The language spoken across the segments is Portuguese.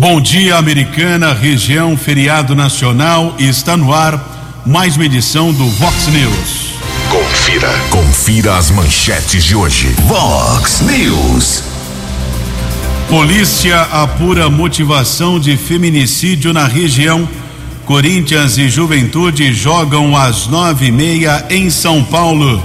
Bom dia, Americana, região, feriado nacional, está no ar mais uma edição do Vox News. Confira, confira as manchetes de hoje. Vox News. Polícia apura motivação de feminicídio na região. Corinthians e Juventude jogam às nove e meia em São Paulo.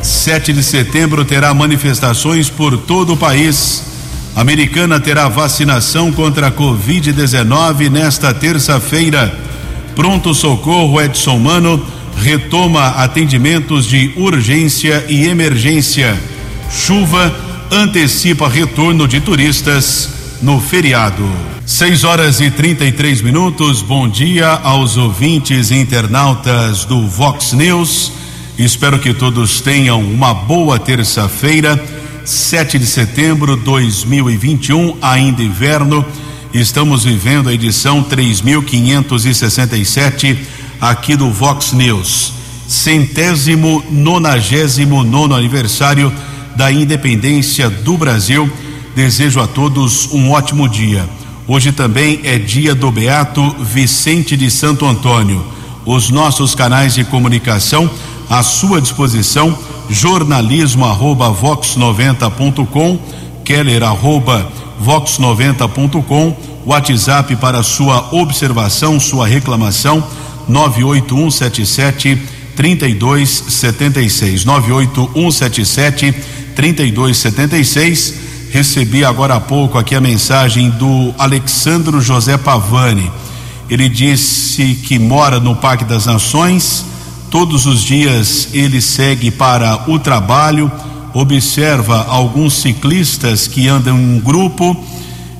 7 de setembro terá manifestações por todo o país. Americana terá vacinação contra a Covid-19 nesta terça-feira. Pronto Socorro Edson Mano retoma atendimentos de urgência e emergência. Chuva antecipa retorno de turistas no feriado. 6 horas e 33 minutos. Bom dia aos ouvintes e internautas do Vox News. Espero que todos tenham uma boa terça-feira 7 de setembro de 2021, ainda inverno. Estamos vivendo a edição 3567 aqui do Vox News. Centésimo nonagésimo nono aniversário da independência do Brasil. Desejo a todos um ótimo dia. Hoje também é dia do Beato Vicente de Santo Antônio. Os nossos canais de comunicação à sua disposição jornalismo arroba vox90.com, keller arroba vox90.com, WhatsApp para sua observação, sua reclamação, 98177 3276. 98177 3276. Recebi agora há pouco aqui a mensagem do Alexandro José Pavani. Ele disse que mora no Parque das Nações Todos os dias ele segue para o trabalho, observa alguns ciclistas que andam em grupo,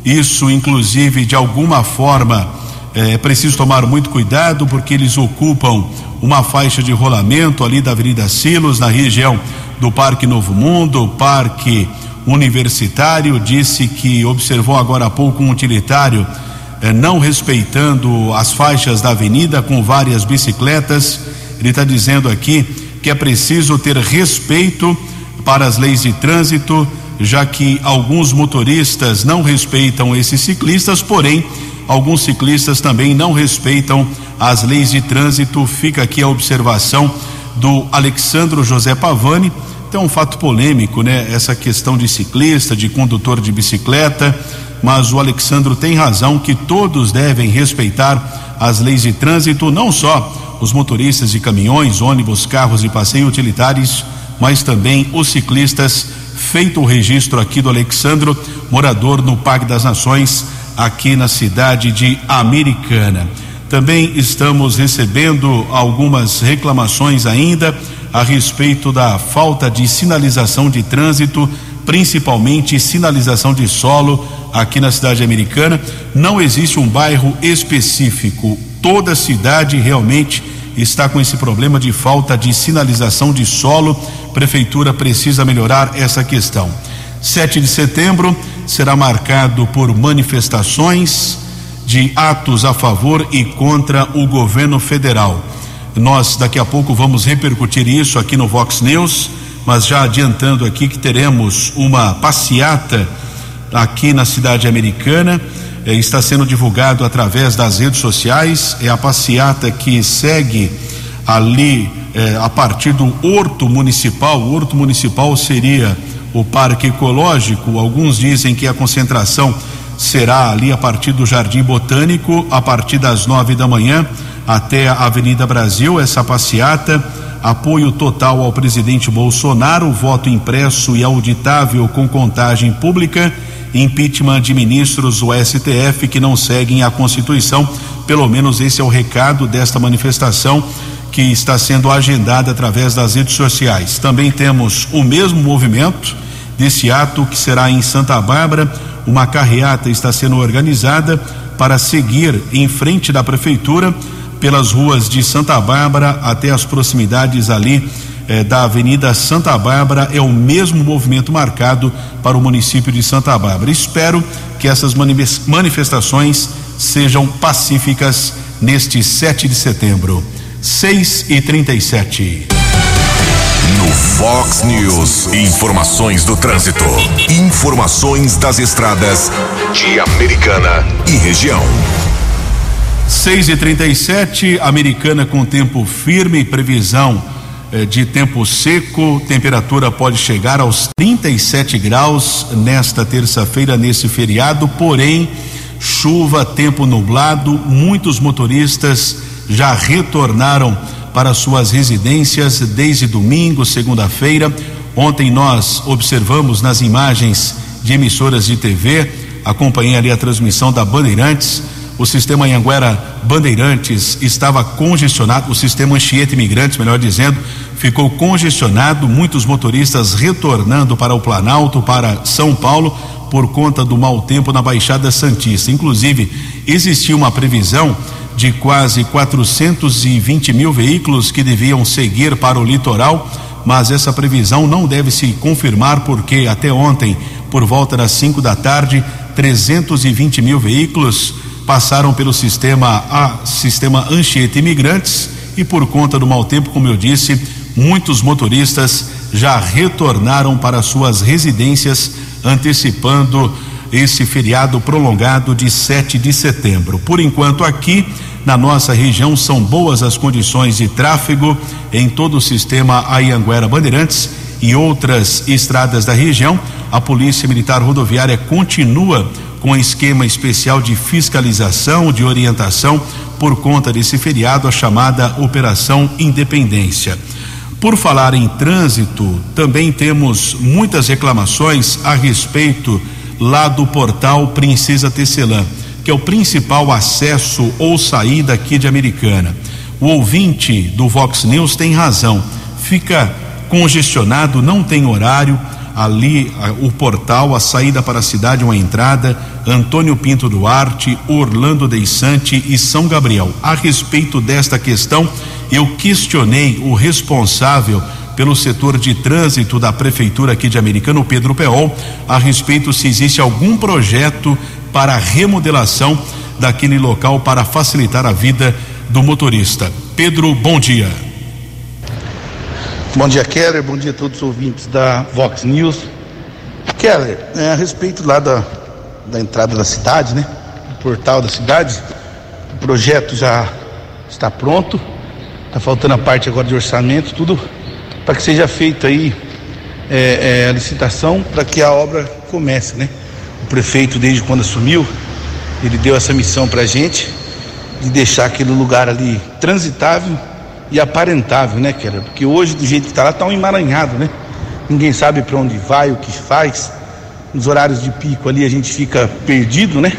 isso inclusive de alguma forma é preciso tomar muito cuidado porque eles ocupam uma faixa de rolamento ali da Avenida Silos, na região do Parque Novo Mundo, Parque Universitário. Disse que observou agora há pouco um utilitário eh, não respeitando as faixas da avenida com várias bicicletas ele está dizendo aqui que é preciso ter respeito para as leis de trânsito, já que alguns motoristas não respeitam esses ciclistas, porém, alguns ciclistas também não respeitam as leis de trânsito. Fica aqui a observação do Alexandro José Pavani. Então, um fato polêmico, né? Essa questão de ciclista, de condutor de bicicleta, mas o Alexandro tem razão que todos devem respeitar as leis de trânsito, não só os motoristas de caminhões, ônibus, carros de passeio utilitários, mas também os ciclistas. Feito o registro aqui do Alexandro, morador no Parque das Nações, aqui na cidade de Americana. Também estamos recebendo algumas reclamações ainda a respeito da falta de sinalização de trânsito, principalmente sinalização de solo aqui na cidade americana. Não existe um bairro específico toda a cidade realmente está com esse problema de falta de sinalização de solo. Prefeitura precisa melhorar essa questão. 7 de setembro será marcado por manifestações de atos a favor e contra o governo federal. Nós daqui a pouco vamos repercutir isso aqui no Vox News, mas já adiantando aqui que teremos uma passeata aqui na cidade americana eh, está sendo divulgado através das redes sociais. É a passeata que segue ali eh, a partir do Horto Municipal. O Horto Municipal seria o Parque Ecológico. Alguns dizem que a concentração será ali a partir do Jardim Botânico, a partir das nove da manhã até a Avenida Brasil. Essa passeata, apoio total ao presidente Bolsonaro, voto impresso e auditável com contagem pública impeachment de ministros do STF que não seguem a Constituição. Pelo menos esse é o recado desta manifestação que está sendo agendada através das redes sociais. Também temos o mesmo movimento desse ato que será em Santa Bárbara. Uma carreata está sendo organizada para seguir em frente da prefeitura pelas ruas de Santa Bárbara até as proximidades ali eh, da Avenida Santa Bárbara é o mesmo movimento marcado para o município de Santa Bárbara. Espero que essas manifestações sejam pacíficas neste 7 de setembro. 6 e 37. No Fox News. Informações do trânsito. Informações das estradas de Americana e região. 6 e 37 Americana com tempo firme, previsão eh, de tempo seco, temperatura pode chegar aos 37 graus nesta terça-feira, nesse feriado, porém, chuva, tempo nublado, muitos motoristas já retornaram para suas residências desde domingo, segunda-feira. Ontem nós observamos nas imagens de emissoras de TV, acompanhei ali a transmissão da Bandeirantes. O sistema Anhanguera Bandeirantes estava congestionado, o sistema Anchieta Imigrantes, melhor dizendo, ficou congestionado, muitos motoristas retornando para o Planalto, para São Paulo, por conta do mau tempo na Baixada Santista. Inclusive, existia uma previsão de quase 420 mil veículos que deviam seguir para o litoral, mas essa previsão não deve se confirmar porque até ontem, por volta das 5 da tarde, 320 mil veículos passaram pelo sistema a sistema Anchieta Imigrantes e por conta do mau tempo, como eu disse, muitos motoristas já retornaram para suas residências antecipando esse feriado prolongado de 7 de setembro. Por enquanto aqui na nossa região são boas as condições de tráfego em todo o sistema Ayanguera Bandeirantes e outras estradas da região. A Polícia Militar Rodoviária continua com esquema especial de fiscalização, de orientação por conta desse feriado, a chamada Operação Independência. Por falar em trânsito, também temos muitas reclamações a respeito lá do portal Princesa Tecelã que é o principal acesso ou saída aqui de Americana. O ouvinte do Vox News tem razão, fica congestionado, não tem horário. Ali, o portal, a saída para a cidade, uma entrada, Antônio Pinto Duarte, Orlando Deissante e São Gabriel. A respeito desta questão, eu questionei o responsável pelo setor de trânsito da prefeitura aqui de Americana, o Pedro Peol, a respeito se existe algum projeto para remodelação daquele local para facilitar a vida do motorista. Pedro, bom dia. Bom dia, Keller. Bom dia a todos os ouvintes da Vox News. Keller, é, a respeito lá da, da entrada da cidade, né? Do portal da cidade, o projeto já está pronto. Está faltando a parte agora de orçamento, tudo para que seja feita aí é, é, a licitação para que a obra comece, né? prefeito, desde quando assumiu, ele deu essa missão para a gente de deixar aquele lugar ali transitável e aparentável, né, Keller? Porque hoje, do jeito que está lá, está um emaranhado, né? Ninguém sabe para onde vai, o que faz. Nos horários de pico ali a gente fica perdido, né?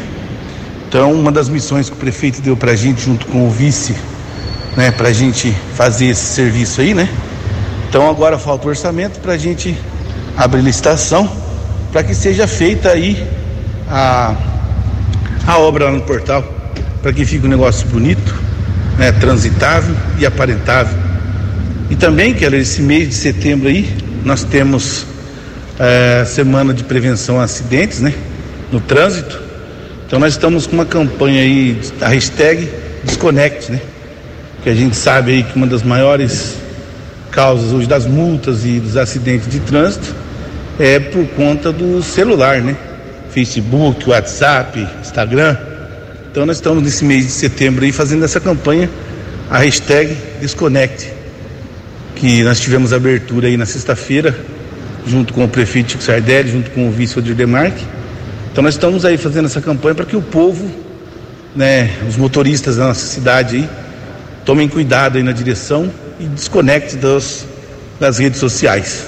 Então, uma das missões que o prefeito deu para a gente, junto com o vice, né, para a gente fazer esse serviço aí, né? Então, agora falta o orçamento para a gente abrir licitação, para que seja feita aí a, a obra lá no portal, para que fique um negócio bonito, né, transitável e aparentável. E também, que esse mês de setembro aí, nós temos é, semana de prevenção a acidentes, né? No trânsito. Então nós estamos com uma campanha aí, a hashtag Desconecte, né? Que a gente sabe aí que uma das maiores causas hoje das multas e dos acidentes de trânsito é por conta do celular, né? Facebook, WhatsApp, Instagram. Então nós estamos nesse mês de setembro aí fazendo essa campanha, a hashtag Desconecte, que nós tivemos abertura aí na sexta-feira, junto com o prefeito Chico Sardelli, junto com o vice Odir Demarque. Então nós estamos aí fazendo essa campanha para que o povo, né, os motoristas da nossa cidade aí, tomem cuidado aí na direção e desconecte das, das redes sociais.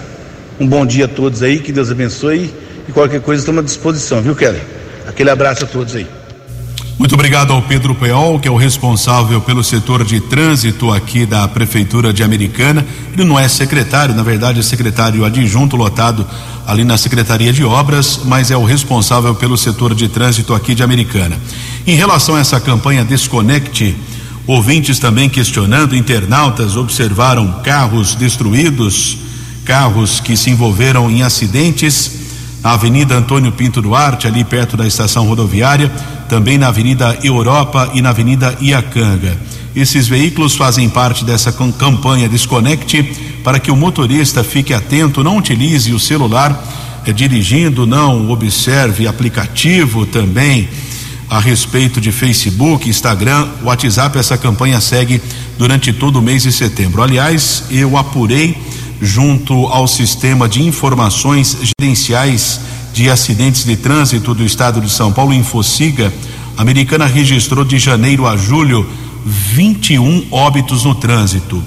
Um bom dia a todos aí, que Deus abençoe e qualquer coisa estamos à disposição, viu, Kelly? Aquele abraço a todos aí. Muito obrigado ao Pedro Peol, que é o responsável pelo setor de trânsito aqui da Prefeitura de Americana. Ele não é secretário, na verdade é secretário adjunto lotado ali na Secretaria de Obras, mas é o responsável pelo setor de trânsito aqui de Americana. Em relação a essa campanha Desconecte, ouvintes também questionando, internautas observaram carros destruídos, carros que se envolveram em acidentes na Avenida Antônio Pinto Duarte, ali perto da estação rodoviária, também na Avenida Europa e na Avenida Iacanga. Esses veículos fazem parte dessa campanha Desconecte para que o motorista fique atento, não utilize o celular eh, dirigindo, não observe aplicativo também a respeito de Facebook, Instagram, WhatsApp. Essa campanha segue durante todo o mês de setembro. Aliás, eu apurei junto ao sistema de informações gerenciais de acidentes de trânsito do estado de São Paulo, Infociga, a americana registrou de janeiro a julho 21 óbitos no trânsito.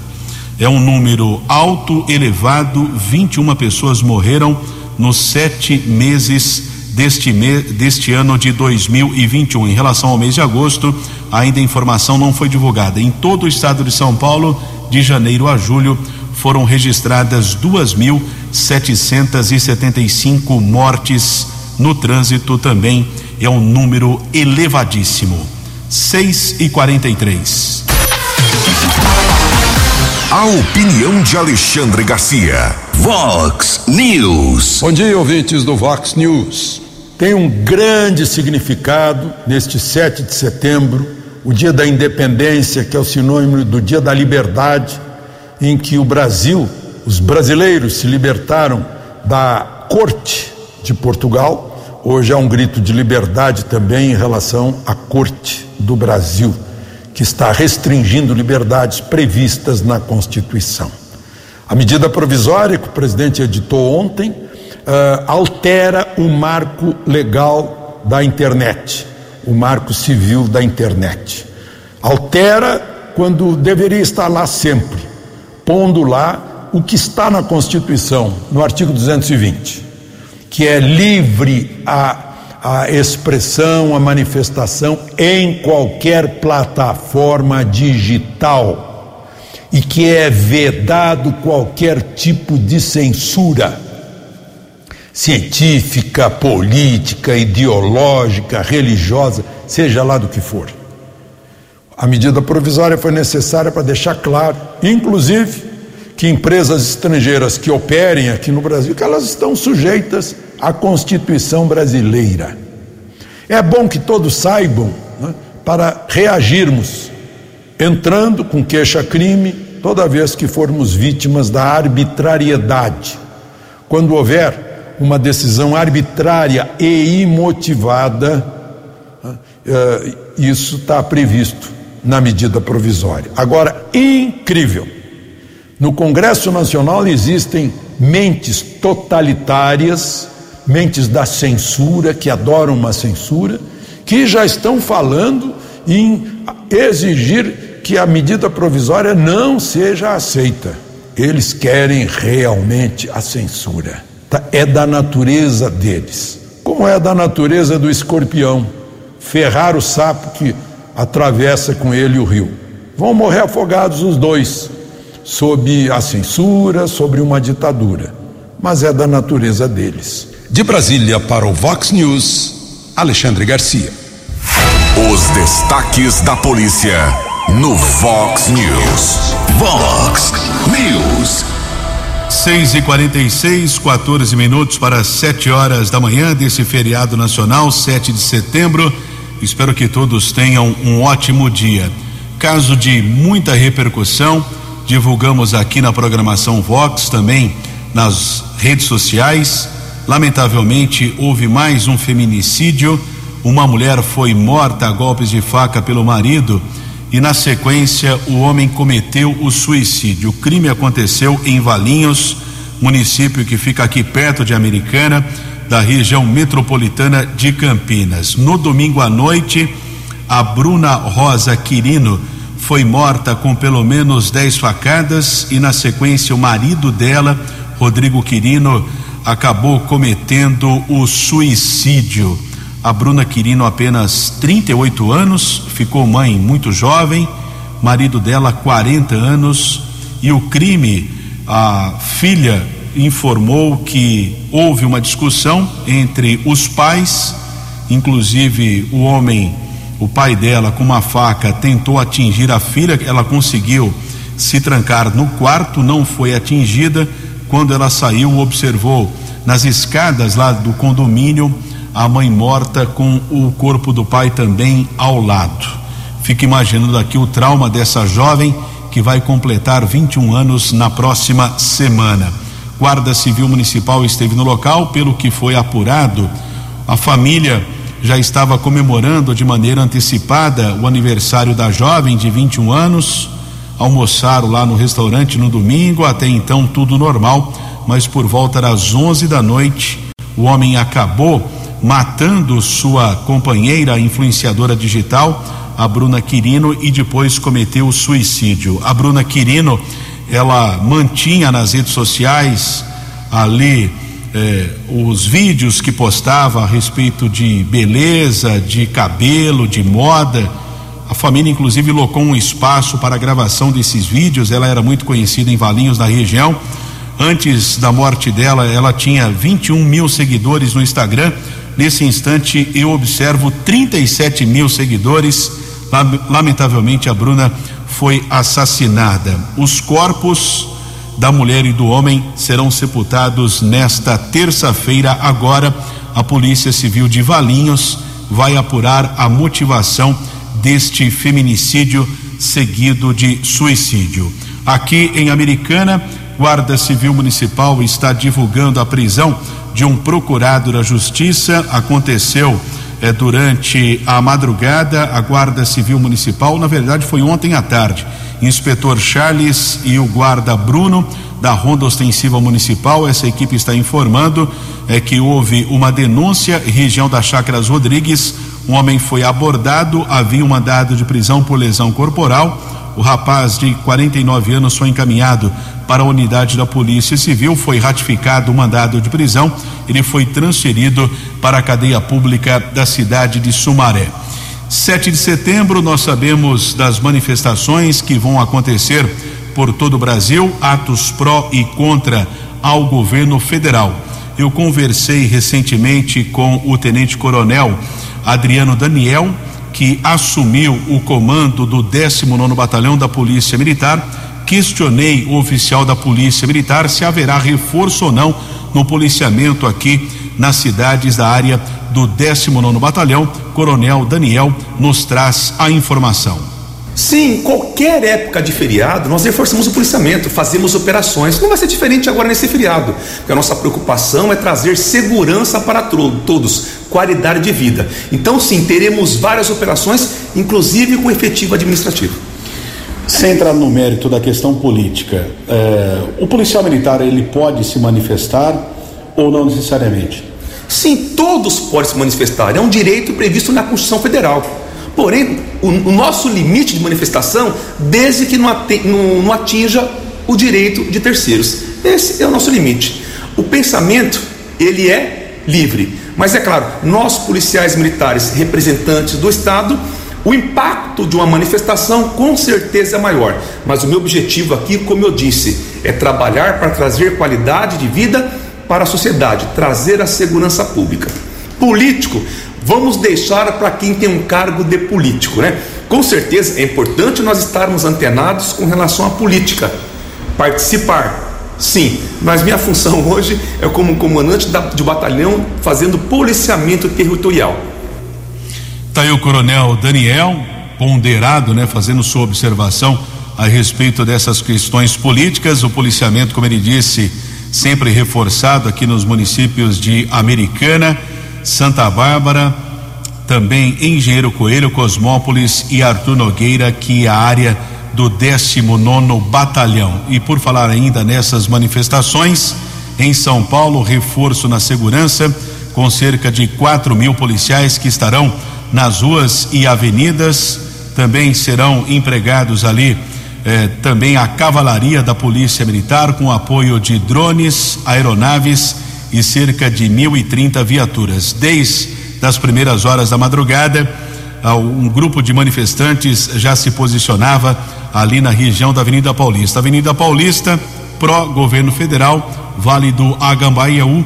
É um número alto, elevado, 21 pessoas morreram nos sete meses deste, me, deste ano de 2021. Em relação ao mês de agosto, ainda a informação não foi divulgada. Em todo o estado de São Paulo, de janeiro a julho, foram registradas 2.775 mortes no trânsito também. É um número elevadíssimo. 6 e 43 A opinião de Alexandre Garcia. Vox News. Bom dia, ouvintes do Vox News. Tem um grande significado neste 7 de setembro, o dia da independência, que é o sinônimo do dia da liberdade, em que o Brasil, os brasileiros se libertaram da corte de Portugal. Hoje há um grito de liberdade também em relação à corte do Brasil, que está restringindo liberdades previstas na Constituição. A medida provisória que o presidente editou ontem uh, altera o marco legal da internet, o marco civil da internet. Altera quando deveria estar lá sempre, pondo lá o que está na Constituição, no artigo 220, que é livre a a expressão, a manifestação em qualquer plataforma digital e que é vedado qualquer tipo de censura científica, política, ideológica, religiosa, seja lá do que for. A medida provisória foi necessária para deixar claro, inclusive, que empresas estrangeiras que operem aqui no Brasil, que elas estão sujeitas a Constituição brasileira. É bom que todos saibam né, para reagirmos, entrando com queixa-crime toda vez que formos vítimas da arbitrariedade. Quando houver uma decisão arbitrária e imotivada, né, eh, isso está previsto na medida provisória. Agora, incrível! No Congresso Nacional existem mentes totalitárias mentes da censura, que adoram uma censura, que já estão falando em exigir que a medida provisória não seja aceita. Eles querem realmente a censura. Tá, é da natureza deles. Como é da natureza do escorpião, ferrar o sapo que atravessa com ele o rio. Vão morrer afogados os dois, sob a censura, sobre uma ditadura. Mas é da natureza deles. De Brasília para o Vox News, Alexandre Garcia. Os destaques da polícia no Vox News. Vox News. 6 e 46 14 minutos para 7 horas da manhã desse feriado nacional, 7 de setembro. Espero que todos tenham um ótimo dia. Caso de muita repercussão, divulgamos aqui na programação Vox, também nas redes sociais Lamentavelmente, houve mais um feminicídio. Uma mulher foi morta a golpes de faca pelo marido e, na sequência, o homem cometeu o suicídio. O crime aconteceu em Valinhos, município que fica aqui perto de Americana, da região metropolitana de Campinas. No domingo à noite, a Bruna Rosa Quirino foi morta com pelo menos 10 facadas e, na sequência, o marido dela, Rodrigo Quirino, acabou cometendo o suicídio. A Bruna Quirino, apenas 38 anos, ficou mãe muito jovem, marido dela, 40 anos, e o crime, a filha informou que houve uma discussão entre os pais, inclusive o homem, o pai dela, com uma faca, tentou atingir a filha, ela conseguiu se trancar no quarto, não foi atingida quando ela saiu, observou nas escadas lá do condomínio a mãe morta com o corpo do pai também ao lado. Fica imaginando aqui o trauma dessa jovem que vai completar 21 anos na próxima semana. Guarda Civil Municipal esteve no local, pelo que foi apurado, a família já estava comemorando de maneira antecipada o aniversário da jovem de 21 anos. Almoçaram lá no restaurante no domingo, até então tudo normal, mas por volta das 11 da noite, o homem acabou matando sua companheira influenciadora digital, a Bruna Quirino, e depois cometeu o suicídio. A Bruna Quirino, ela mantinha nas redes sociais ali eh, os vídeos que postava a respeito de beleza, de cabelo, de moda. A família, inclusive, locou um espaço para a gravação desses vídeos. Ela era muito conhecida em Valinhos, na região. Antes da morte dela, ela tinha 21 mil seguidores no Instagram. Nesse instante, eu observo 37 mil seguidores. Lamentavelmente, a Bruna foi assassinada. Os corpos da mulher e do homem serão sepultados nesta terça-feira. Agora, a Polícia Civil de Valinhos vai apurar a motivação deste feminicídio seguido de suicídio. Aqui em Americana, Guarda Civil Municipal está divulgando a prisão de um procurado da Justiça. Aconteceu eh, durante a madrugada. A Guarda Civil Municipal, na verdade, foi ontem à tarde inspetor Charles e o guarda Bruno da Ronda Ostensiva Municipal. Essa equipe está informando é, que houve uma denúncia região das Chácaras Rodrigues. Um homem foi abordado, havia um mandado de prisão por lesão corporal. O rapaz de 49 anos foi encaminhado para a unidade da Polícia Civil, foi ratificado o mandado de prisão. Ele foi transferido para a cadeia pública da cidade de Sumaré. 7 de setembro, nós sabemos das manifestações que vão acontecer por todo o Brasil, atos pró e contra ao governo federal. Eu conversei recentemente com o tenente-coronel Adriano Daniel, que assumiu o comando do 19 Batalhão da Polícia Militar. Questionei o oficial da Polícia Militar se haverá reforço ou não no policiamento aqui nas cidades da área do 19 Batalhão, Coronel Daniel, nos traz a informação. Sim, qualquer época de feriado, nós reforçamos o policiamento, fazemos operações. Não vai ser diferente agora nesse feriado, porque a nossa preocupação é trazer segurança para todos, qualidade de vida. Então, sim, teremos várias operações, inclusive com efetivo administrativo. Sem entrar no mérito da questão política, é, o policial militar ele pode se manifestar ou não necessariamente? Sim, todos podem se manifestar, é um direito previsto na Constituição Federal. Porém, o, o nosso limite de manifestação, desde que não, não, não atinja o direito de terceiros. Esse é o nosso limite. O pensamento, ele é livre. Mas é claro, nós policiais militares, representantes do Estado, o impacto de uma manifestação com certeza é maior. Mas o meu objetivo aqui, como eu disse, é trabalhar para trazer qualidade de vida para a sociedade, trazer a segurança pública. Político, vamos deixar para quem tem um cargo de político, né? Com certeza é importante nós estarmos antenados com relação à política, participar. Sim, mas minha função hoje é como comandante de batalhão fazendo policiamento territorial. Está aí o coronel Daniel, ponderado, né, fazendo sua observação a respeito dessas questões políticas. O policiamento, como ele disse, sempre reforçado aqui nos municípios de Americana, Santa Bárbara, também Engenheiro Coelho, Cosmópolis e Arthur Nogueira, que é a área do 19 Batalhão. E por falar ainda nessas manifestações, em São Paulo, reforço na segurança, com cerca de 4 mil policiais que estarão nas ruas e avenidas, também serão empregados ali eh, também a cavalaria da Polícia Militar, com apoio de drones, aeronaves e cerca de 1.030 viaturas. Desde as primeiras horas da madrugada, um grupo de manifestantes já se posicionava ali na região da Avenida Paulista. Avenida Paulista, pró-governo federal, Vale do Agambaiaú,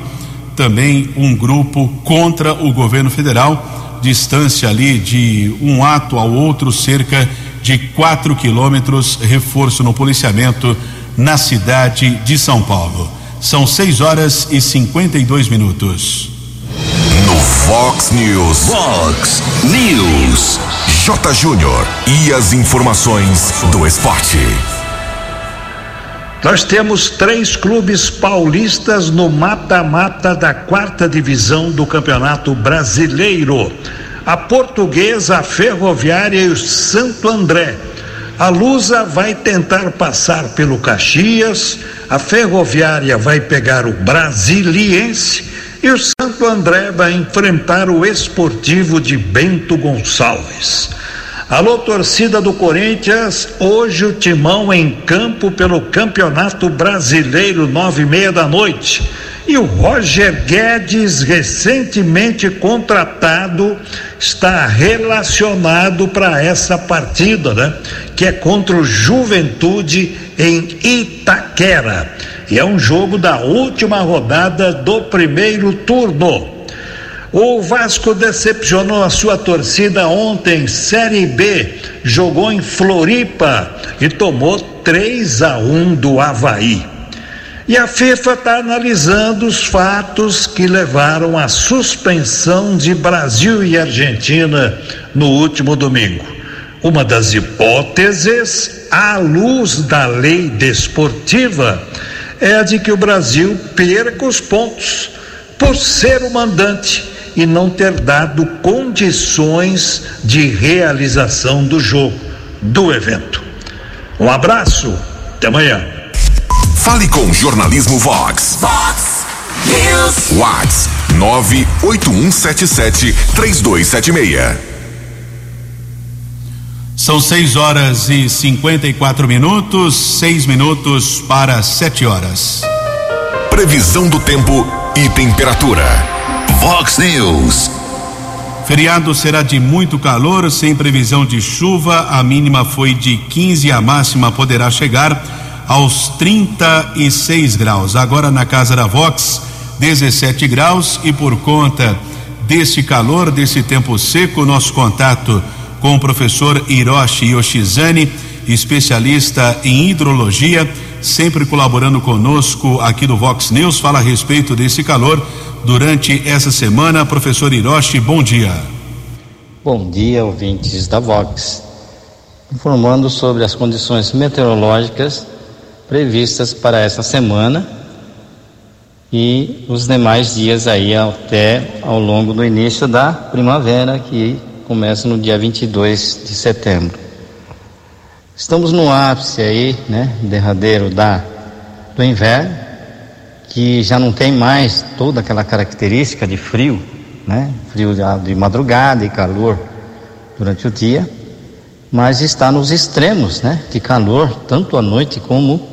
também um grupo contra o governo federal, distância ali de um ato ao outro, cerca de de 4 quilômetros, reforço no policiamento na cidade de São Paulo. São 6 horas e 52 minutos. No Fox News. Fox News. J. Júnior e as informações do esporte. Nós temos três clubes paulistas no mata-mata da quarta divisão do Campeonato Brasileiro. A Portuguesa, a Ferroviária e o Santo André. A Lusa vai tentar passar pelo Caxias, a Ferroviária vai pegar o Brasiliense e o Santo André vai enfrentar o Esportivo de Bento Gonçalves. Alô, torcida do Corinthians, hoje o Timão em campo pelo Campeonato Brasileiro, nove e meia da noite. E o Roger Guedes, recentemente contratado, está relacionado para essa partida, né? Que é contra o Juventude em Itaquera. E é um jogo da última rodada do primeiro turno. O Vasco decepcionou a sua torcida ontem, Série B, jogou em Floripa e tomou 3 a 1 do Havaí. E a FIFA está analisando os fatos que levaram à suspensão de Brasil e Argentina no último domingo. Uma das hipóteses, à luz da lei desportiva, é a de que o Brasil perca os pontos por ser o mandante e não ter dado condições de realização do jogo, do evento. Um abraço, até amanhã. Fale com o Jornalismo Vox. Vox News. Vox 981773276. São 6 horas e 54 minutos, 6 minutos para 7 horas. Previsão do tempo e temperatura. Vox News. Feriado será de muito calor, sem previsão de chuva. A mínima foi de 15, a máxima poderá chegar aos 36 graus. Agora na casa da Vox, 17 graus e por conta desse calor, desse tempo seco, nosso contato com o professor Hiroshi Yoshizane, especialista em hidrologia, sempre colaborando conosco aqui do Vox News, fala a respeito desse calor durante essa semana. Professor Hiroshi, bom dia. Bom dia, ouvintes da Vox. Informando sobre as condições meteorológicas previstas para essa semana e os demais dias aí até ao longo do início da primavera, que começa no dia 22 de setembro. Estamos no ápice aí, né, derradeiro da do inverno, que já não tem mais toda aquela característica de frio, né, frio de madrugada e calor durante o dia, mas está nos extremos, né, de calor tanto à noite como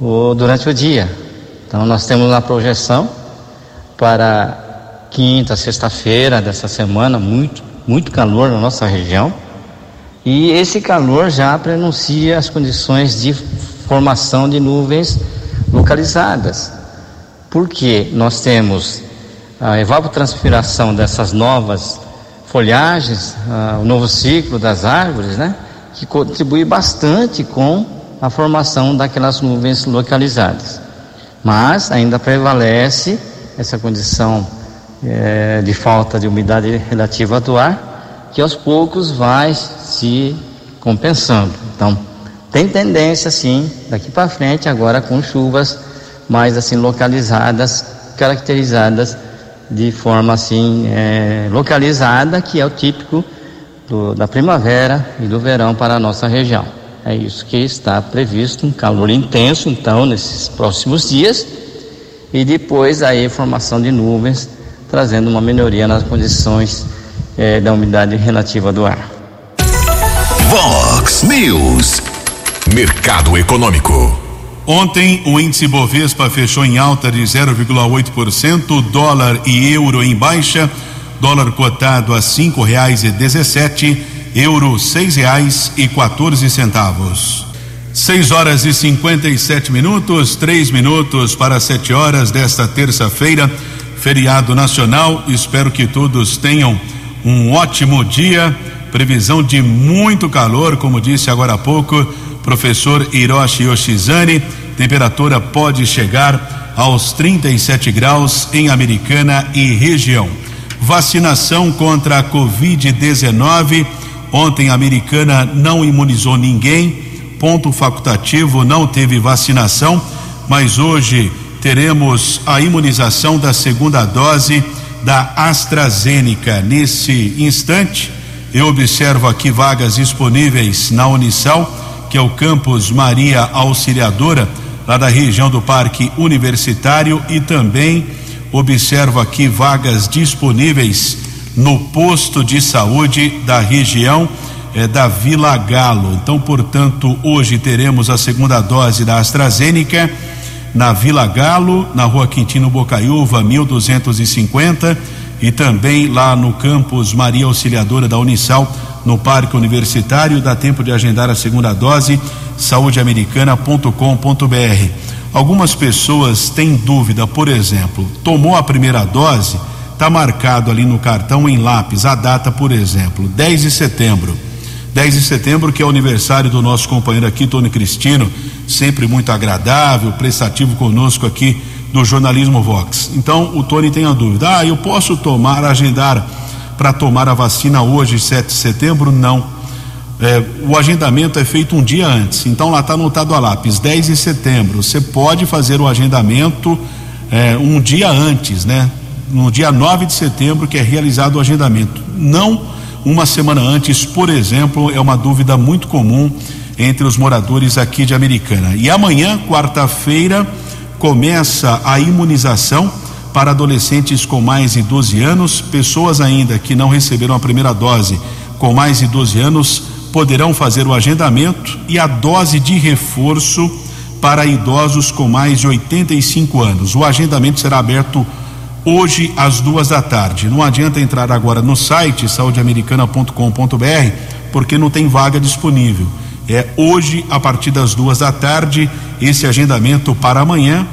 o, durante o dia. Então nós temos uma projeção para quinta, sexta-feira dessa semana muito muito calor na nossa região. E esse calor já prenuncia as condições de formação de nuvens localizadas. Porque nós temos a evapotranspiração dessas novas folhagens, o novo ciclo das árvores, né? Que contribui bastante com a formação daquelas nuvens localizadas. Mas ainda prevalece essa condição é, de falta de umidade relativa do ar, que aos poucos vai se compensando. Então, tem tendência, sim, daqui para frente, agora com chuvas mais assim localizadas, caracterizadas de forma assim é, localizada, que é o típico do, da primavera e do verão para a nossa região. É isso que está previsto, um calor intenso, então, nesses próximos dias, e depois aí formação de nuvens trazendo uma melhoria nas condições eh, da umidade relativa do ar. Vox News. Mercado Econômico. Ontem o índice Bovespa fechou em alta de 0,8%, dólar e euro em baixa, dólar cotado a cinco reais e dezessete, euro seis reais e quatorze centavos. Seis horas e 57 minutos, três minutos para sete horas desta terça-feira feriado nacional. Espero que todos tenham um ótimo dia. Previsão de muito calor, como disse agora há pouco, professor Hiroshi Yoshizane. Temperatura pode chegar aos 37 graus em Americana e região. Vacinação contra a Covid-19. Ontem a americana não imunizou ninguém, ponto facultativo, não teve vacinação, mas hoje teremos a imunização da segunda dose da AstraZeneca. Nesse instante, eu observo aqui vagas disponíveis na Unisal, que é o campus Maria Auxiliadora, lá da região do Parque Universitário, e também observo aqui vagas disponíveis no posto de saúde da região eh, da Vila Galo. Então, portanto, hoje teremos a segunda dose da AstraZeneca na Vila Galo, na Rua Quintino Bocaiúva, 1250, e também lá no campus Maria Auxiliadora da Unisal, no Parque Universitário. Dá tempo de agendar a segunda dose, saudeamericana.com.br. Algumas pessoas têm dúvida, por exemplo, tomou a primeira dose, está marcado ali no cartão em lápis a data, por exemplo, 10 de setembro 10 de setembro, que é o aniversário do nosso companheiro aqui, Tony Cristino, sempre muito agradável, prestativo conosco aqui do Jornalismo Vox. Então, o Tony tem a dúvida: ah, eu posso tomar, agendar para tomar a vacina hoje, 7 de setembro? Não. É, o agendamento é feito um dia antes, então lá está anotado a lápis, 10 de setembro. Você pode fazer o agendamento é, um dia antes, né? No dia 9 de setembro, que é realizado o agendamento. Não uma semana antes, por exemplo, é uma dúvida muito comum entre os moradores aqui de Americana. E amanhã, quarta-feira, começa a imunização para adolescentes com mais de 12 anos, pessoas ainda que não receberam a primeira dose com mais de 12 anos poderão fazer o agendamento e a dose de reforço para idosos com mais de 85 anos. O agendamento será aberto hoje às duas da tarde. Não adianta entrar agora no site saudeamericana.com.br porque não tem vaga disponível. É hoje a partir das duas da tarde esse agendamento para amanhã.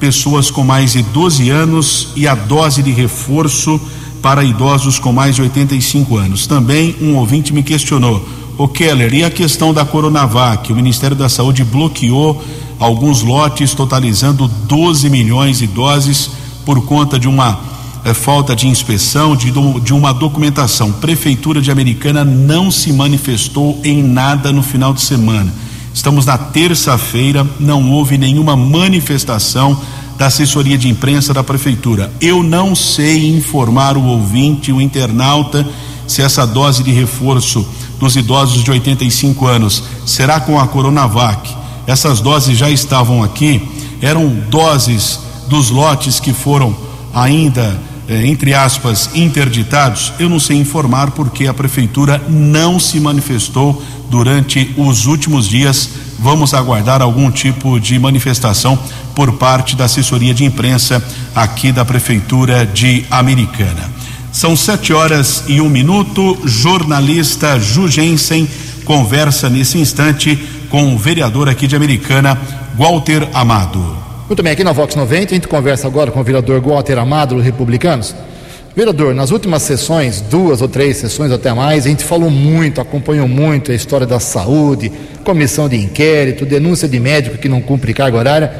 Pessoas com mais de 12 anos e a dose de reforço para idosos com mais de 85 anos. Também um ouvinte me questionou: O Keller, e a questão da Coronavac? O Ministério da Saúde bloqueou alguns lotes, totalizando 12 milhões de doses por conta de uma é, falta de inspeção, de, de uma documentação. Prefeitura de Americana não se manifestou em nada no final de semana. Estamos na terça-feira, não houve nenhuma manifestação da assessoria de imprensa da prefeitura. Eu não sei informar o ouvinte, o internauta, se essa dose de reforço dos idosos de 85 anos será com a Coronavac. Essas doses já estavam aqui, eram doses dos lotes que foram ainda, eh, entre aspas, interditados, eu não sei informar porque a prefeitura não se manifestou durante os últimos dias. Vamos aguardar algum tipo de manifestação por parte da assessoria de imprensa aqui da prefeitura de Americana. São sete horas e um minuto. Jornalista Jugensen conversa nesse instante com o vereador aqui de Americana, Walter Amado. Muito bem, aqui na Vox 90, a gente conversa agora com o vereador Walter Amado, dos Republicanos. Vereador, nas últimas sessões, duas ou três sessões até mais, a gente falou muito, acompanhou muito a história da saúde, comissão de inquérito, denúncia de médico que não cumpre carga horária.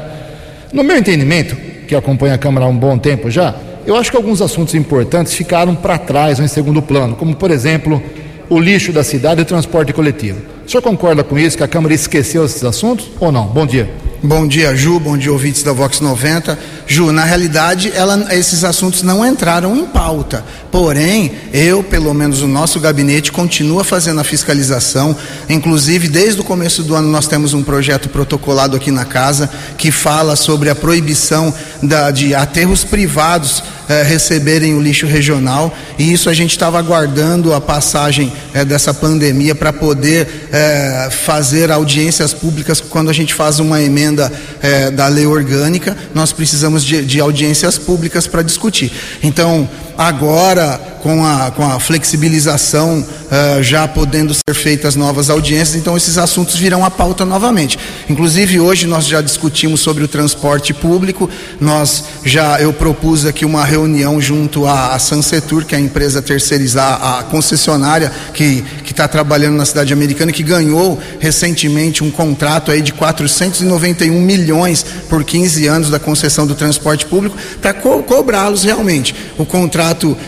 No meu entendimento, que acompanha a Câmara há um bom tempo já, eu acho que alguns assuntos importantes ficaram para trás ou em segundo plano, como, por exemplo, o lixo da cidade e o transporte coletivo. O senhor concorda com isso, que a Câmara esqueceu esses assuntos ou não? Bom dia. Bom dia, Ju. Bom dia, ouvintes da Vox 90. Ju, na realidade, ela, esses assuntos não entraram em pauta. Porém, eu, pelo menos o nosso gabinete, continua fazendo a fiscalização. Inclusive, desde o começo do ano, nós temos um projeto protocolado aqui na casa que fala sobre a proibição da, de aterros privados eh, receberem o lixo regional. E isso a gente estava aguardando a passagem eh, dessa pandemia para poder eh, fazer audiências públicas quando a gente faz uma emenda emenda é, da lei orgânica, nós precisamos de, de audiências públicas para discutir. Então, agora, com a, com a flexibilização uh, já podendo ser feitas novas audiências, então esses assuntos virão à pauta novamente. Inclusive, hoje nós já discutimos sobre o transporte público, nós já, eu propus aqui uma reunião junto à, à Sansetur, que é a empresa terceirizar, a concessionária que, está trabalhando na cidade americana, que ganhou recentemente um contrato aí de 491 milhões por 15 anos da concessão do transporte público, para co cobrá-los realmente. O contrato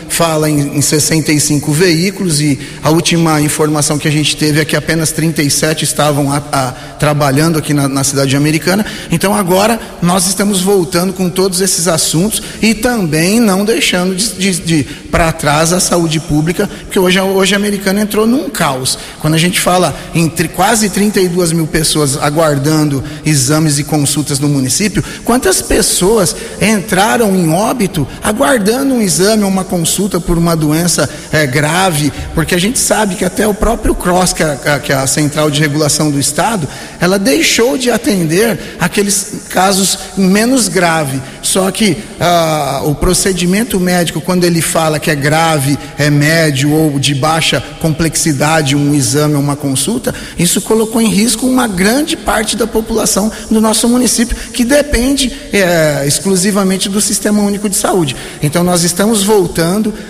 fala em, em 65 veículos e a última informação que a gente teve é que apenas 37 estavam a, a, trabalhando aqui na, na cidade americana. Então agora nós estamos voltando com todos esses assuntos e também não deixando de, de, de para trás a saúde pública, porque hoje, hoje a americana entrou num caos. Quando a gente fala em tri, quase 32 mil pessoas aguardando exames e consultas no município, quantas pessoas entraram em óbito aguardando um exame uma consulta por uma doença é, grave? Porque a gente sabe que até o próprio CROSS, que é, que é a Central de Regulação do Estado, ela deixou de atender aqueles casos menos graves. Só que ah, o procedimento médico, quando ele fala que é grave, é médio ou de baixa complexidade, um exame ou uma consulta, isso colocou em risco uma grande parte da população do nosso município, que depende é, exclusivamente do Sistema Único de Saúde. Então, nós estamos voltando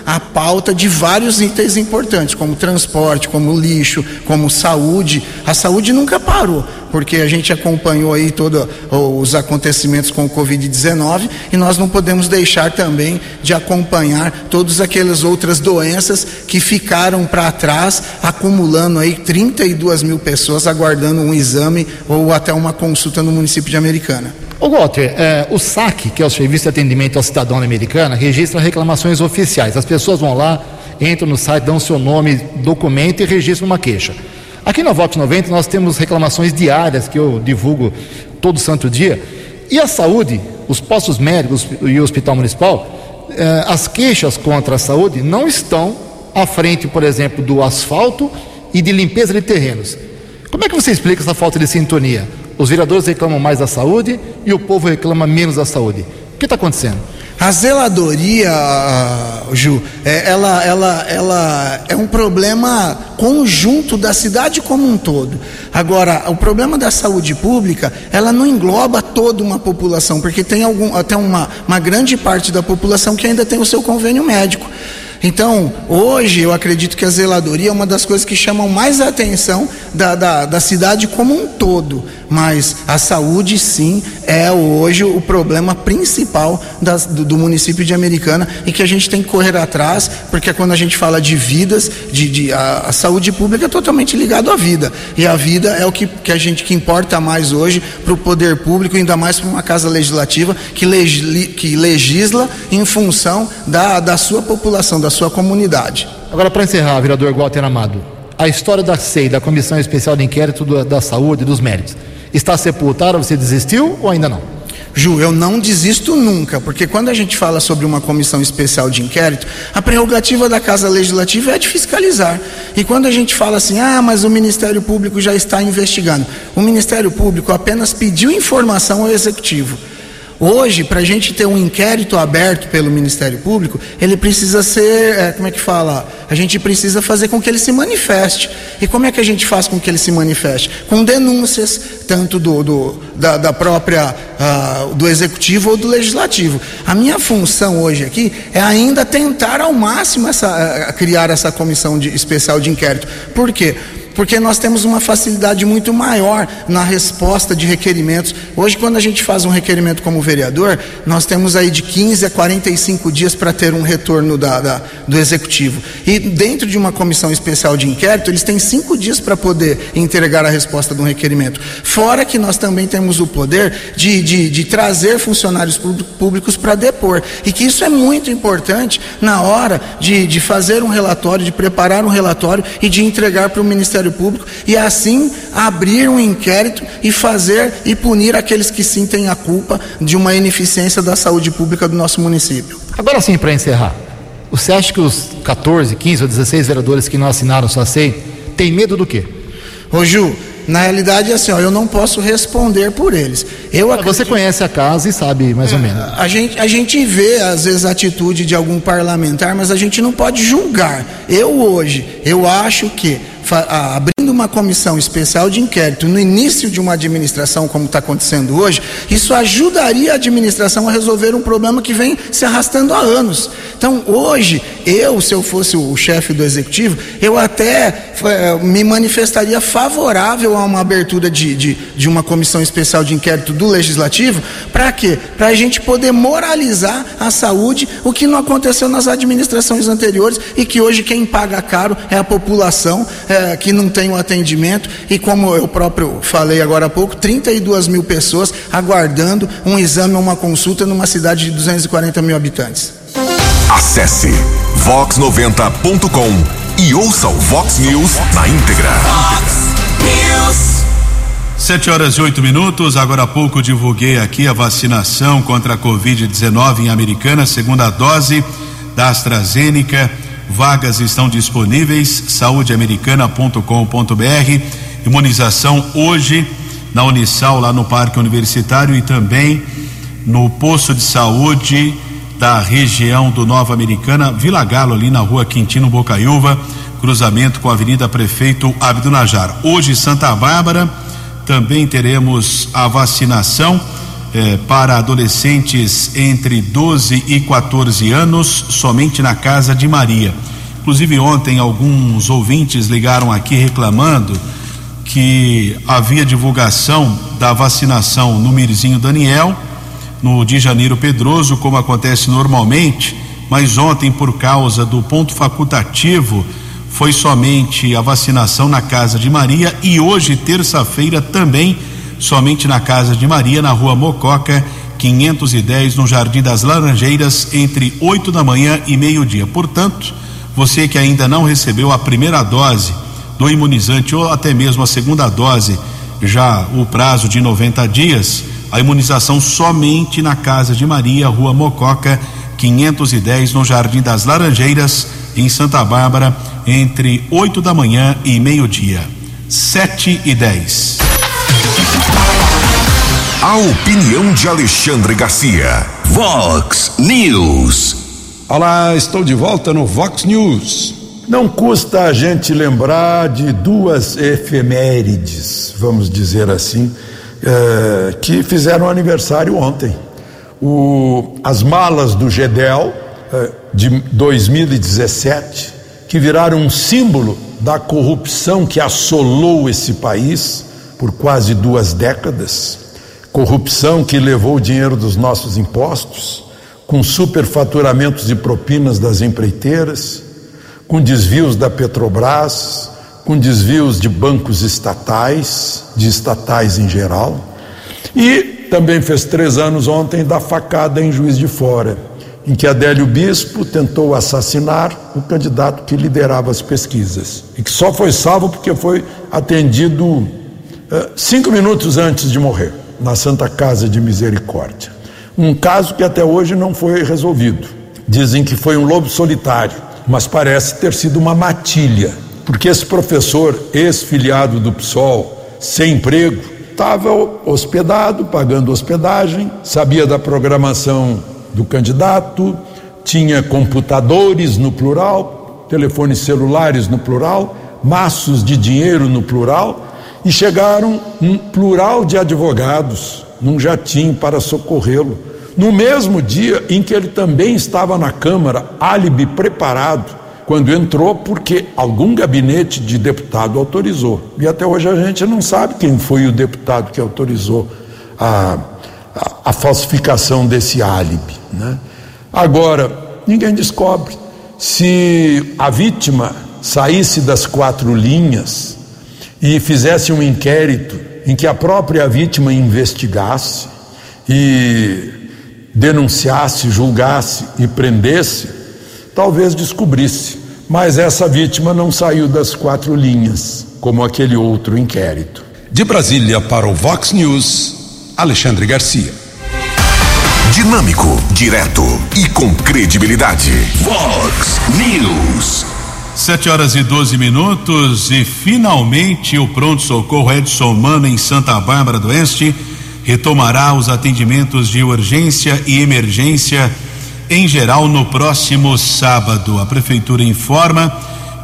à pauta de vários itens importantes, como transporte, como lixo, como saúde. A saúde nunca parou porque a gente acompanhou aí todos os acontecimentos com o Covid-19 e nós não podemos deixar também de acompanhar todas aquelas outras doenças que ficaram para trás, acumulando aí 32 mil pessoas aguardando um exame ou até uma consulta no município de Americana. O Walter, é, o SAC, que é o Serviço de Atendimento ao Cidadão Americana, registra reclamações oficiais. As pessoas vão lá, entram no site, dão seu nome, documento e registram uma queixa. Aqui na Vox 90 nós temos reclamações diárias que eu divulgo todo santo dia. E a saúde, os postos médicos e o hospital municipal, eh, as queixas contra a saúde não estão à frente, por exemplo, do asfalto e de limpeza de terrenos. Como é que você explica essa falta de sintonia? Os vereadores reclamam mais da saúde e o povo reclama menos da saúde. O que está acontecendo? A zeladoria, Ju, é, ela, ela, ela é um problema conjunto da cidade como um todo. Agora, o problema da saúde pública, ela não engloba toda uma população, porque tem algum, até uma, uma grande parte da população que ainda tem o seu convênio médico. Então, hoje eu acredito que a zeladoria é uma das coisas que chamam mais a atenção da, da, da cidade como um todo. Mas a saúde, sim, é hoje o problema principal das, do, do, município de Americana e que a gente tem que correr atrás, porque quando a gente fala de vidas, de, de a, a, saúde pública é totalmente ligado à vida. E a vida é o que, que a gente que importa mais hoje para o poder público, ainda mais para uma casa legislativa que, legisla, que legisla em função da, da sua população, da da sua comunidade. Agora, para encerrar, vereador Walter Amado, a história da SEI, da Comissão Especial de Inquérito da Saúde e dos Méritos, está sepultada? Você desistiu ou ainda não? Ju, eu não desisto nunca, porque quando a gente fala sobre uma comissão especial de inquérito, a prerrogativa da Casa Legislativa é de fiscalizar. E quando a gente fala assim, ah, mas o Ministério Público já está investigando, o Ministério Público apenas pediu informação ao Executivo. Hoje, para a gente ter um inquérito aberto pelo Ministério Público, ele precisa ser, é, como é que fala? A gente precisa fazer com que ele se manifeste. E como é que a gente faz com que ele se manifeste? Com denúncias, tanto do, do da, da, própria, uh, do Executivo ou do Legislativo. A minha função hoje aqui é ainda tentar ao máximo essa, uh, criar essa comissão de, especial de inquérito. Por quê? Porque nós temos uma facilidade muito maior na resposta de requerimentos. Hoje, quando a gente faz um requerimento como vereador, nós temos aí de 15 a 45 dias para ter um retorno da, da, do executivo. E dentro de uma comissão especial de inquérito, eles têm cinco dias para poder entregar a resposta de um requerimento. Fora que nós também temos o poder de, de, de trazer funcionários públicos para depor. E que isso é muito importante na hora de, de fazer um relatório, de preparar um relatório e de entregar para o Ministério Ministério Público e assim abrir um inquérito e fazer e punir aqueles que sim têm a culpa de uma ineficiência da saúde pública do nosso município. Agora sim, para encerrar, você acha que os 14, 15 ou 16 vereadores que não assinaram sua SEI têm medo do quê? Ô Ju, na realidade, assim, ó, eu não posso responder por eles. Eu acredito... Você conhece a casa e sabe mais é, ou menos. A gente, a gente vê, às vezes, a atitude de algum parlamentar, mas a gente não pode julgar. Eu hoje, eu acho que abrindo uma comissão especial de inquérito no início de uma administração, como está acontecendo hoje, isso ajudaria a administração a resolver um problema que vem se arrastando há anos. Então, hoje, eu, se eu fosse o chefe do executivo, eu até é, me manifestaria favorável a uma abertura de, de, de uma comissão especial de inquérito do legislativo. Para quê? Para a gente poder moralizar a saúde, o que não aconteceu nas administrações anteriores e que hoje quem paga caro é a população é, que não tem o atendimento. E como eu próprio falei agora há pouco, 32 mil pessoas aguardando um exame ou uma consulta numa cidade de 240 mil habitantes. Acesse vox90.com e ouça o Vox News na íntegra. News. Sete horas e oito minutos. Agora há pouco divulguei aqui a vacinação contra a Covid-19 em Americana, segunda dose da AstraZeneca. Vagas estão disponíveis. Saudeamericana.com.br. Imunização hoje na Unisal, lá no Parque Universitário e também no posto de saúde da região do Nova Americana, Vila Galo, ali na rua Quintino Bocaiúva, cruzamento com a Avenida Prefeito Abdo Najar. Hoje, Santa Bárbara, também teremos a vacinação eh, para adolescentes entre 12 e 14 anos, somente na Casa de Maria. Inclusive, ontem, alguns ouvintes ligaram aqui reclamando que havia divulgação da vacinação no Mirzinho Daniel, no de Janeiro Pedroso, como acontece normalmente, mas ontem, por causa do ponto facultativo, foi somente a vacinação na Casa de Maria e hoje, terça-feira, também somente na Casa de Maria, na rua Mococa, 510, no Jardim das Laranjeiras, entre 8 da manhã e meio-dia. Portanto, você que ainda não recebeu a primeira dose do imunizante ou até mesmo a segunda dose, já o prazo de 90 dias, a imunização somente na Casa de Maria, Rua Mococa, 510, no Jardim das Laranjeiras, em Santa Bárbara, entre 8 da manhã e meio-dia. 7 e 10. A opinião de Alexandre Garcia. Vox News. Olá, estou de volta no Vox News. Não custa a gente lembrar de duas efemérides, vamos dizer assim, eh, que fizeram aniversário ontem. O, as malas do Gedel, eh, de 2017, que viraram um símbolo da corrupção que assolou esse país por quase duas décadas. Corrupção que levou o dinheiro dos nossos impostos, com superfaturamentos e propinas das empreiteiras, com desvios da Petrobras, com desvios de bancos estatais, de estatais em geral. E também fez três anos ontem da facada em Juiz de Fora, em que Adélio Bispo tentou assassinar o candidato que liderava as pesquisas e que só foi salvo porque foi atendido uh, cinco minutos antes de morrer na Santa Casa de Misericórdia. Um caso que até hoje não foi resolvido. Dizem que foi um lobo solitário, mas parece ter sido uma matilha, porque esse professor, ex-filiado do PSOL, sem emprego, estava hospedado, pagando hospedagem, sabia da programação do candidato, tinha computadores no plural, telefones celulares no plural, maços de dinheiro no plural, e chegaram um plural de advogados num jatinho para socorrê-lo. No mesmo dia em que ele também estava na Câmara, álibi preparado, quando entrou, porque algum gabinete de deputado autorizou. E até hoje a gente não sabe quem foi o deputado que autorizou a, a, a falsificação desse álibi. Né? Agora, ninguém descobre. Se a vítima saísse das quatro linhas e fizesse um inquérito em que a própria vítima investigasse e denunciasse, julgasse e prendesse, talvez descobrisse. Mas essa vítima não saiu das quatro linhas, como aquele outro inquérito. De Brasília para o Vox News, Alexandre Garcia. Dinâmico, direto e com credibilidade. Vox News. Sete horas e 12 minutos e finalmente o pronto-socorro Edson Mano em Santa Bárbara do Oeste retomará os atendimentos de urgência e emergência em geral no próximo sábado. A prefeitura informa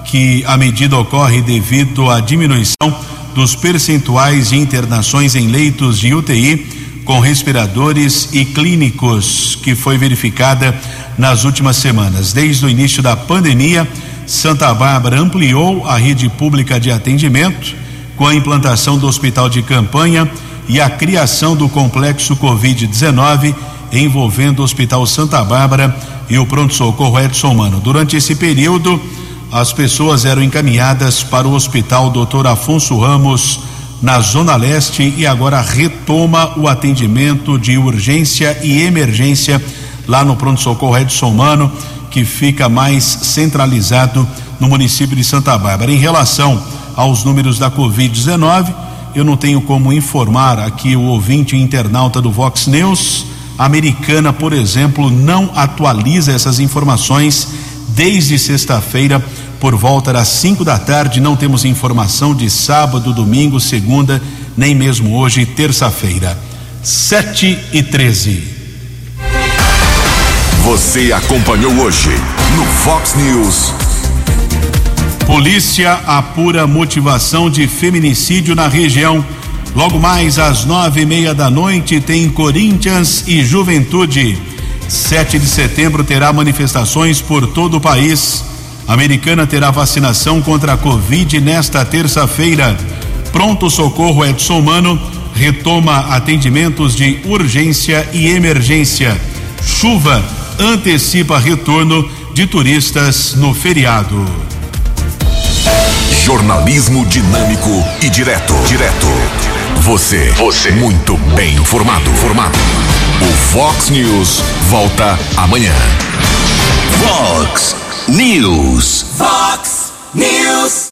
que a medida ocorre devido à diminuição dos percentuais de internações em leitos de UTI com respiradores e clínicos, que foi verificada nas últimas semanas. Desde o início da pandemia, Santa Bárbara ampliou a rede pública de atendimento com a implantação do hospital de campanha e a criação do complexo Covid-19 envolvendo o Hospital Santa Bárbara e o pronto-socorro Edson Mano. Durante esse período, as pessoas eram encaminhadas para o Hospital Dr. Afonso Ramos na Zona Leste e agora retoma o atendimento de urgência e emergência lá no pronto-socorro Edson Mano, que fica mais centralizado no município de Santa Bárbara. Em relação aos números da Covid-19, eu não tenho como informar aqui o ouvinte internauta do Vox News. A americana, por exemplo, não atualiza essas informações desde sexta-feira por volta das 5 da tarde. Não temos informação de sábado, domingo, segunda, nem mesmo hoje, terça-feira. 7 e 13. Você acompanhou hoje no Fox News. Polícia apura motivação de feminicídio na região. Logo mais às nove e meia da noite tem Corinthians e Juventude. 7 de setembro terá manifestações por todo o país. A Americana terá vacinação contra a Covid nesta terça-feira. Pronto Socorro Edson Mano retoma atendimentos de urgência e emergência. Chuva antecipa retorno de turistas no feriado. Jornalismo dinâmico e direto. Direto. Você. Você. Muito bem informado. Formado. O Fox News volta amanhã. Fox News. Fox News.